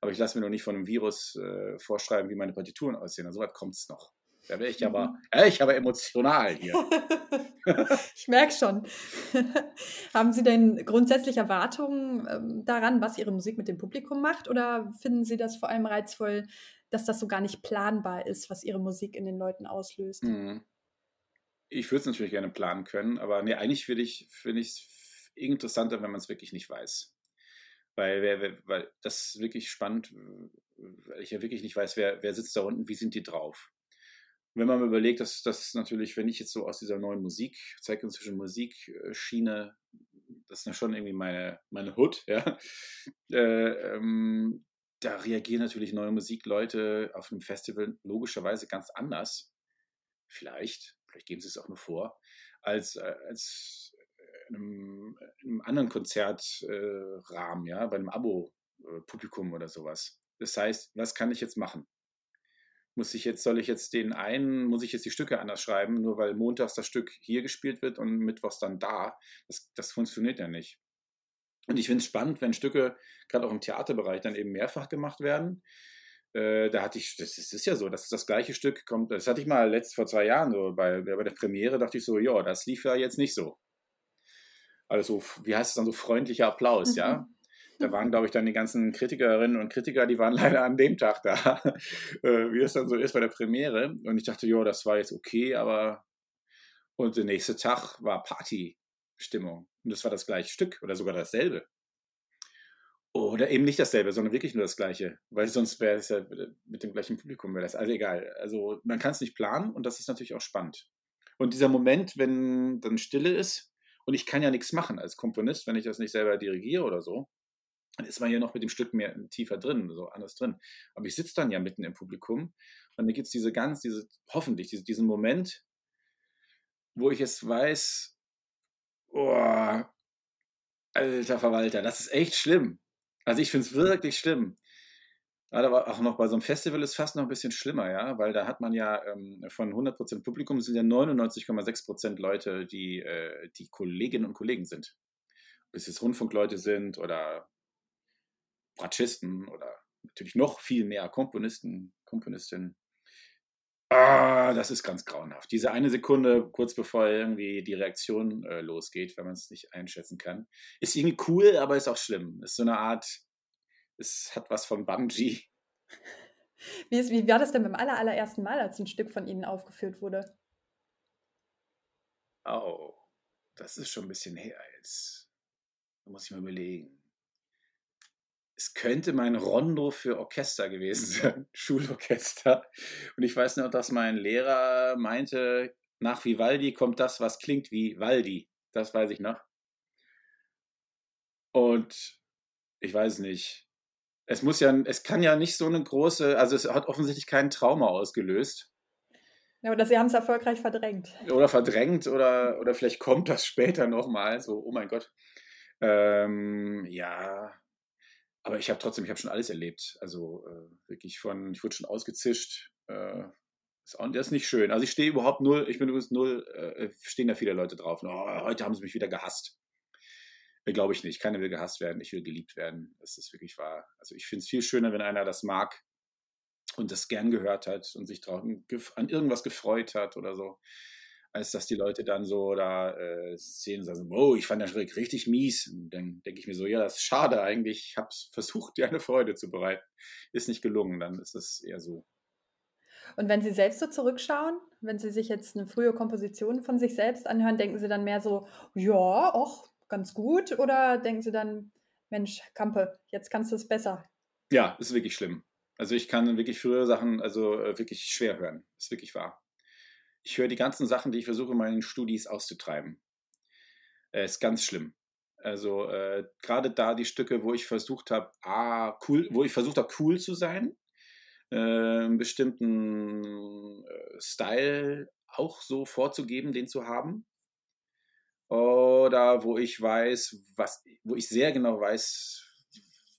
Aber ich lasse mir noch nicht von einem Virus äh, vorschreiben, wie meine Partituren aussehen. Also, so weit kommt es noch. Da wäre ich aber, äh, ich aber emotional hier. ich merke schon. Haben Sie denn grundsätzlich Erwartungen ähm, daran, was Ihre Musik mit dem Publikum macht? Oder finden Sie das vor allem reizvoll, dass das so gar nicht planbar ist, was Ihre Musik in den Leuten auslöst? Mhm. Ich würde es natürlich gerne planen können, aber nee, eigentlich finde ich es find interessanter, wenn man es wirklich nicht weiß. Weil, weil das ist wirklich spannend, weil ich ja wirklich nicht weiß, wer, wer sitzt da unten, wie sind die drauf wenn man überlegt, dass das natürlich, wenn ich jetzt so aus dieser neuen Musik, zeitgenössischen Musikschiene, das ist ja schon irgendwie meine, meine Hood, ja, äh, ähm, da reagieren natürlich neue Musikleute auf einem Festival logischerweise ganz anders. Vielleicht, vielleicht geben sie es auch nur vor, als, äh, als in einem, in einem anderen Konzertrahmen, äh, ja, bei einem Abo-Publikum oder sowas. Das heißt, was kann ich jetzt machen? Muss ich jetzt, soll ich jetzt den einen, muss ich jetzt die Stücke anders schreiben, nur weil montags das Stück hier gespielt wird und mittwochs dann da. Das, das funktioniert ja nicht. Und ich finde es spannend, wenn Stücke, gerade auch im Theaterbereich, dann eben mehrfach gemacht werden. Äh, da hatte ich, das ist, ist, ja so, dass das gleiche Stück kommt, das hatte ich mal letzt vor zwei Jahren so, bei, bei der Premiere dachte ich so, ja, das lief ja jetzt nicht so. Also, wie heißt es dann so, freundlicher Applaus, mhm. ja. Da waren, glaube ich, dann die ganzen Kritikerinnen und Kritiker, die waren leider an dem Tag da, äh, wie es dann so ist bei der Premiere. Und ich dachte, ja, das war jetzt okay, aber. Und der nächste Tag war Partystimmung. Und das war das gleiche Stück oder sogar dasselbe. Oder eben nicht dasselbe, sondern wirklich nur das gleiche. Weil sonst wäre es ja mit dem gleichen Publikum wäre das. Also egal. Also man kann es nicht planen und das ist natürlich auch spannend. Und dieser Moment, wenn dann Stille ist, und ich kann ja nichts machen als Komponist, wenn ich das nicht selber dirigiere oder so, dann ist man ja noch mit dem Stück mehr tiefer drin, so anders drin. Aber ich sitze dann ja mitten im Publikum und mir gibt es diese ganz, diese, hoffentlich, diese, diesen Moment, wo ich jetzt weiß, oh, alter Verwalter, das ist echt schlimm. Also ich finde es wirklich schlimm. Aber auch noch bei so einem Festival ist fast noch ein bisschen schlimmer, ja, weil da hat man ja ähm, von 100% Publikum sind ja 99,6% Leute, die, äh, die Kolleginnen und Kollegen sind. Ob es jetzt Rundfunkleute sind oder Bratschisten oder natürlich noch viel mehr Komponisten, Komponistinnen. Ah, das ist ganz grauenhaft. Diese eine Sekunde, kurz bevor irgendwie die Reaktion äh, losgeht, wenn man es nicht einschätzen kann, ist irgendwie cool, aber ist auch schlimm. Ist so eine Art, es hat was von Bungee. Wie, ist, wie war das denn beim aller, allerersten Mal, als ein Stück von Ihnen aufgeführt wurde? Oh, das ist schon ein bisschen her jetzt. Da muss ich mal überlegen es könnte mein Rondo für Orchester gewesen sein, Schulorchester. Und ich weiß noch, dass mein Lehrer meinte, nach Vivaldi kommt das, was klingt wie Waldi. Das weiß ich noch. Und ich weiß nicht. Es muss ja, es kann ja nicht so eine große, also es hat offensichtlich keinen Trauma ausgelöst. Ja, oder sie haben es erfolgreich verdrängt. Oder verdrängt oder, oder vielleicht kommt das später nochmal, so, oh mein Gott. Ähm, ja, aber ich habe trotzdem, ich habe schon alles erlebt. Also äh, wirklich von, ich wurde schon ausgezischt. Äh, das ist nicht schön. Also ich stehe überhaupt null, ich bin übrigens null, äh, stehen da viele Leute drauf. Oh, heute haben sie mich wieder gehasst. Äh, Glaube ich nicht. Keiner will gehasst werden, ich will geliebt werden. Das ist wirklich wahr. Also ich finde es viel schöner, wenn einer das mag und das gern gehört hat und sich an irgendwas gefreut hat oder so als dass die Leute dann so da äh, sehen und sagen, oh, ich fand den Schreck richtig mies. Und dann denke ich mir so, ja, das ist schade eigentlich. Ich habe versucht, dir eine Freude zu bereiten. Ist nicht gelungen, dann ist es eher so. Und wenn Sie selbst so zurückschauen, wenn Sie sich jetzt eine frühe Komposition von sich selbst anhören, denken Sie dann mehr so, ja, auch ganz gut? Oder denken Sie dann, Mensch, Kampe, jetzt kannst du es besser? Ja, ist wirklich schlimm. Also ich kann wirklich frühere Sachen also äh, wirklich schwer hören. Ist wirklich wahr. Ich höre die ganzen Sachen, die ich versuche in meinen Studis auszutreiben. Äh, ist ganz schlimm. Also äh, gerade da die Stücke, wo ich versucht habe, ah, cool, wo ich versucht habe, cool zu sein, äh, einen bestimmten äh, Style auch so vorzugeben, den zu haben. Oder wo ich weiß, was, wo ich sehr genau weiß,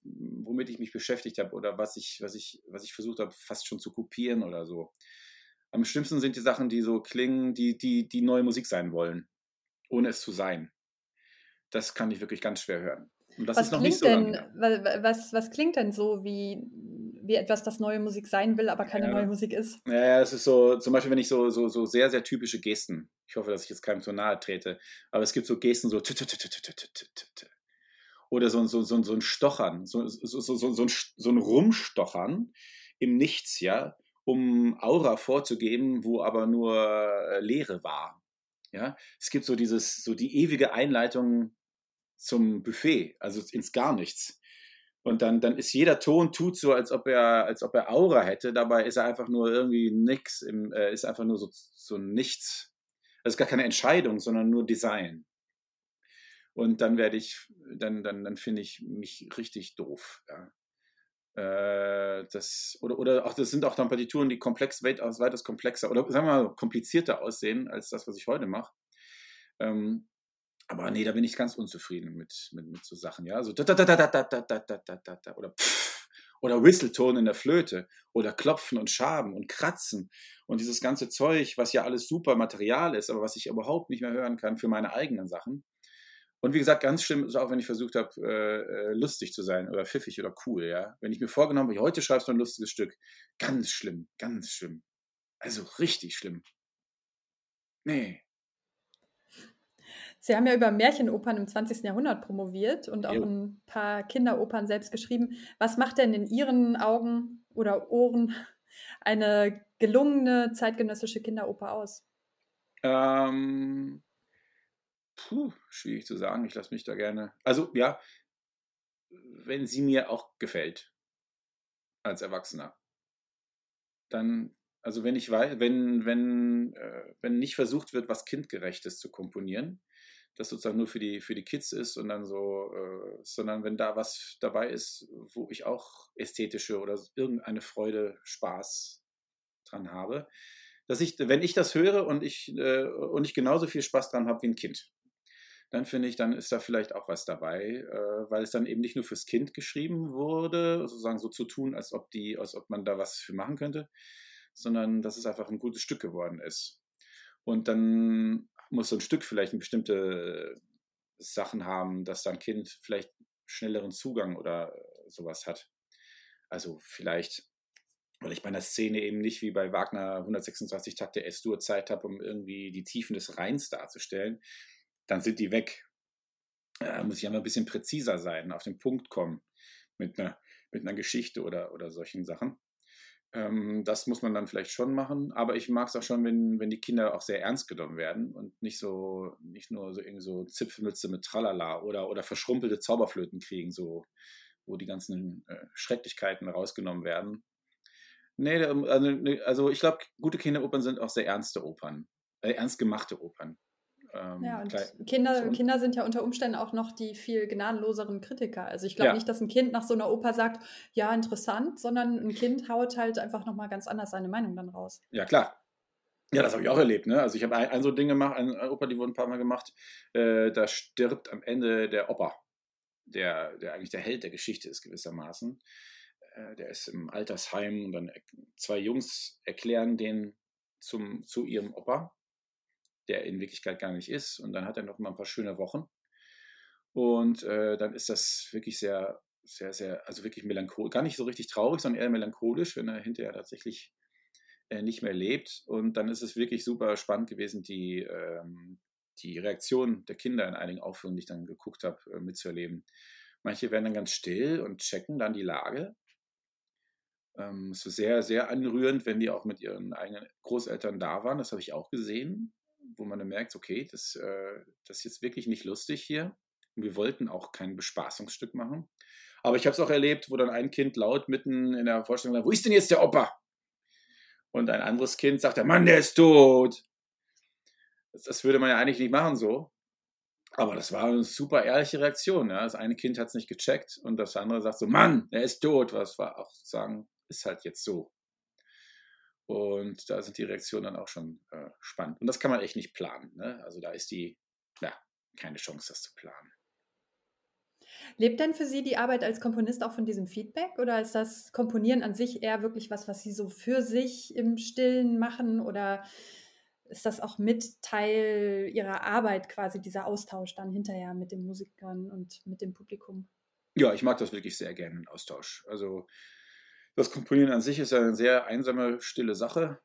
womit ich mich beschäftigt habe oder was ich, was ich, was ich versucht habe, fast schon zu kopieren oder so. Am schlimmsten sind die Sachen, die so klingen, die, die, die neue Musik sein wollen, ohne es zu sein. Das kann ich wirklich ganz schwer hören. Und das was ist noch nicht so denn, was, was klingt denn so wie, wie etwas, das neue Musik sein will, aber keine ja. neue Musik ist? Ja, es ist so, zum Beispiel, wenn ich so, so, so sehr, sehr typische Gesten, ich hoffe, dass ich jetzt keinem zu nahe trete, aber es gibt so Gesten so oder so, so, so, so ein Stochern, so, so, so, so, so, ein, so ein Rumstochern im Nichts, ja, um Aura vorzugeben, wo aber nur Leere war. Ja, es gibt so dieses, so die ewige Einleitung zum Buffet, also ins Gar nichts. Und dann, dann ist jeder Ton tut so, als ob er, als ob er Aura hätte. Dabei ist er einfach nur irgendwie nix, im, äh, ist einfach nur so, so nichts. Das ist gar keine Entscheidung, sondern nur Design. Und dann werde ich, dann, dann, dann finde ich mich richtig doof. Ja. Äh, das, oder, oder auch, das sind auch dann Partituren, die komplex, weitaus, weitaus komplexer oder sagen wir mal komplizierter aussehen als das, was ich heute mache. Ähm, aber nee, da bin ich ganz unzufrieden mit, mit, mit so Sachen, ja. So oder pff, oder Whistleton in der Flöte oder Klopfen und Schaben und Kratzen und dieses ganze Zeug, was ja alles super Material ist, aber was ich überhaupt nicht mehr hören kann für meine eigenen Sachen. Und wie gesagt, ganz schlimm ist auch, wenn ich versucht habe, äh, lustig zu sein oder pfiffig oder cool, ja. Wenn ich mir vorgenommen habe, heute schreibst du ein lustiges Stück, ganz schlimm, ganz schlimm. Also richtig schlimm. Nee, Sie haben ja über Märchenopern im 20. Jahrhundert promoviert und auch jo. ein paar Kinderopern selbst geschrieben. Was macht denn in Ihren Augen oder Ohren eine gelungene zeitgenössische Kinderoper aus? Ähm, puh, schwierig zu sagen. Ich lasse mich da gerne. Also ja, wenn sie mir auch gefällt als Erwachsener, dann also wenn ich weiß, wenn wenn äh, wenn nicht versucht wird, was kindgerechtes zu komponieren, das sozusagen nur für die, für die Kids ist und dann so, äh, sondern wenn da was dabei ist, wo ich auch ästhetische oder irgendeine Freude, Spaß dran habe, dass ich, wenn ich das höre und ich, äh, und ich genauso viel Spaß dran habe wie ein Kind, dann finde ich, dann ist da vielleicht auch was dabei, äh, weil es dann eben nicht nur fürs Kind geschrieben wurde, sozusagen so zu tun, als ob die, als ob man da was für machen könnte, sondern dass es einfach ein gutes Stück geworden ist. Und dann muss so ein Stück vielleicht bestimmte Sachen haben, dass dann Kind vielleicht schnelleren Zugang oder sowas hat. Also vielleicht, weil ich bei einer Szene eben nicht wie bei Wagner 126 Takte S-Dur Zeit habe, um irgendwie die Tiefen des Rheins darzustellen, dann sind die weg. Da muss ich einmal ein bisschen präziser sein, auf den Punkt kommen mit einer, mit einer Geschichte oder, oder solchen Sachen. Ähm, das muss man dann vielleicht schon machen, aber ich mag es auch schon, wenn, wenn die Kinder auch sehr ernst genommen werden und nicht so, nicht nur so irgendwie so Zipfelmütze mit Tralala oder, oder verschrumpelte Zauberflöten kriegen, so, wo die ganzen äh, Schrecklichkeiten rausgenommen werden. Nee, also, also ich glaube, gute Kinderopern sind auch sehr ernste Opern, äh, ernst gemachte Opern. Ähm, ja, und Kinder, so. Kinder sind ja unter Umständen auch noch die viel gnadenloseren Kritiker. Also ich glaube ja. nicht, dass ein Kind nach so einer Oper sagt, ja, interessant, sondern ein Kind haut halt einfach nochmal ganz anders seine Meinung dann raus. Ja, klar. Ja, das habe ich auch erlebt. Ne? Also ich habe ein, ein, so Ding gemacht, eine Oper, die wurde ein paar Mal gemacht, äh, da stirbt am Ende der Opa, der, der eigentlich der Held der Geschichte ist gewissermaßen. Äh, der ist im Altersheim und dann zwei Jungs erklären den zum, zu ihrem Opa der in Wirklichkeit gar nicht ist. Und dann hat er noch mal ein paar schöne Wochen. Und äh, dann ist das wirklich sehr, sehr, sehr, also wirklich melancholisch, gar nicht so richtig traurig, sondern eher melancholisch, wenn er hinterher tatsächlich äh, nicht mehr lebt. Und dann ist es wirklich super spannend gewesen, die, ähm, die Reaktion der Kinder in einigen Aufführungen, die ich dann geguckt habe, äh, mitzuerleben. Manche werden dann ganz still und checken dann die Lage. Ähm, es ist sehr, sehr anrührend, wenn die auch mit ihren eigenen Großeltern da waren. Das habe ich auch gesehen wo man dann merkt, okay, das, äh, das ist jetzt wirklich nicht lustig hier. Und wir wollten auch kein Bespaßungsstück machen. Aber ich habe es auch erlebt, wo dann ein Kind laut mitten in der Vorstellung sagt, wo ist denn jetzt der Opa? Und ein anderes Kind sagt, der Mann, der ist tot. Das, das würde man ja eigentlich nicht machen so. Aber das war eine super ehrliche Reaktion. Ja. Das eine Kind hat es nicht gecheckt und das andere sagt so, Mann, er ist tot. Was war auch sagen, ist halt jetzt so. Und da sind die Reaktionen dann auch schon äh, spannend. Und das kann man echt nicht planen. Ne? Also da ist die, ja, keine Chance, das zu planen. Lebt denn für Sie die Arbeit als Komponist auch von diesem Feedback oder ist das Komponieren an sich eher wirklich was, was Sie so für sich im Stillen machen oder ist das auch mit Teil Ihrer Arbeit quasi, dieser Austausch dann hinterher mit den Musikern und mit dem Publikum? Ja, ich mag das wirklich sehr gerne, den Austausch. Also das Komponieren an sich ist ja eine sehr einsame, stille Sache.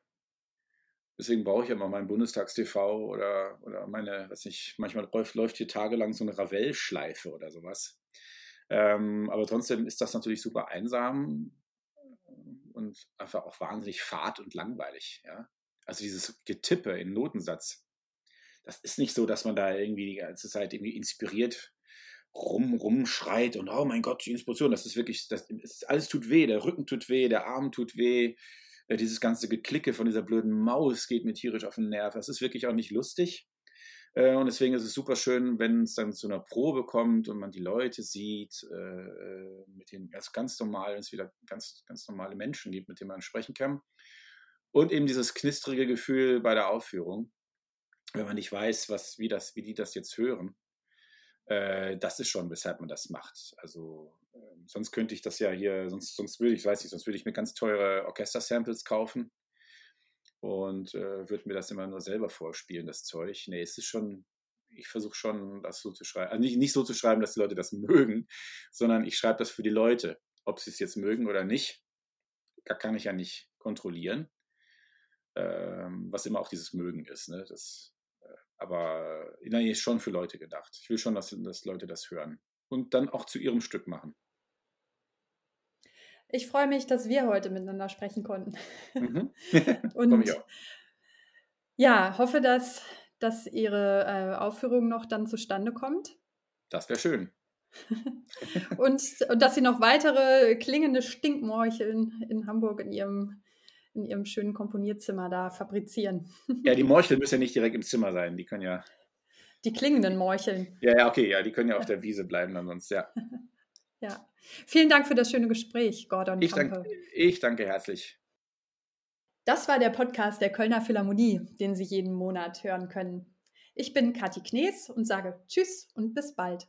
Deswegen brauche ich ja immer meinen Bundestagstv oder, oder meine, weiß nicht, manchmal läuft, hier tagelang so eine Ravel-Schleife oder sowas. Ähm, aber trotzdem ist das natürlich super einsam und einfach auch wahnsinnig fad und langweilig. Ja? Also dieses Getippe in Notensatz. Das ist nicht so, dass man da irgendwie die ganze Zeit irgendwie inspiriert rum, rumschreit und oh mein Gott, die Inspiration, das ist wirklich, das ist, alles tut weh, der Rücken tut weh, der Arm tut weh, äh, dieses ganze Geklicke von dieser blöden Maus geht mir tierisch auf den Nerv. Das ist wirklich auch nicht lustig. Äh, und deswegen ist es super schön, wenn es dann zu einer Probe kommt und man die Leute sieht, äh, mit denen ganz, ganz normal, es wieder ganz, ganz normale Menschen gibt, mit denen man sprechen kann. Und eben dieses knistrige Gefühl bei der Aufführung, wenn man nicht weiß, was, wie, das, wie die das jetzt hören. Äh, das ist schon, weshalb man das macht. Also äh, sonst könnte ich das ja hier, sonst, sonst würde ich, weiß nicht, sonst würde ich mir ganz teure Orchester-Samples kaufen und äh, würde mir das immer nur selber vorspielen, das Zeug. Nee, es ist schon, ich versuche schon, das so zu schreiben. Also nicht, nicht so zu schreiben, dass die Leute das mögen, sondern ich schreibe das für die Leute. Ob sie es jetzt mögen oder nicht, da kann ich ja nicht kontrollieren. Ähm, was immer auch dieses Mögen ist. Ne? Das, aber nein, ist schon für Leute gedacht. Ich will schon, dass, dass Leute das hören und dann auch zu ihrem Stück machen. Ich freue mich, dass wir heute miteinander sprechen konnten. Mhm. und ich auch. ja, hoffe, dass, dass Ihre äh, Aufführung noch dann zustande kommt. Das wäre schön. und, und dass Sie noch weitere klingende Stinkmorcheln in Hamburg in Ihrem in ihrem schönen Komponierzimmer da fabrizieren. Ja, die Morcheln müssen ja nicht direkt im Zimmer sein, die können ja. Die klingenden Morcheln. Ja, ja, okay, ja, die können ja auf der Wiese bleiben dann sonst, ja. ja. Vielen Dank für das schöne Gespräch, Gordon ich Danke, ich danke herzlich. Das war der Podcast der Kölner Philharmonie, den Sie jeden Monat hören können. Ich bin Kathi Knees und sage Tschüss und bis bald.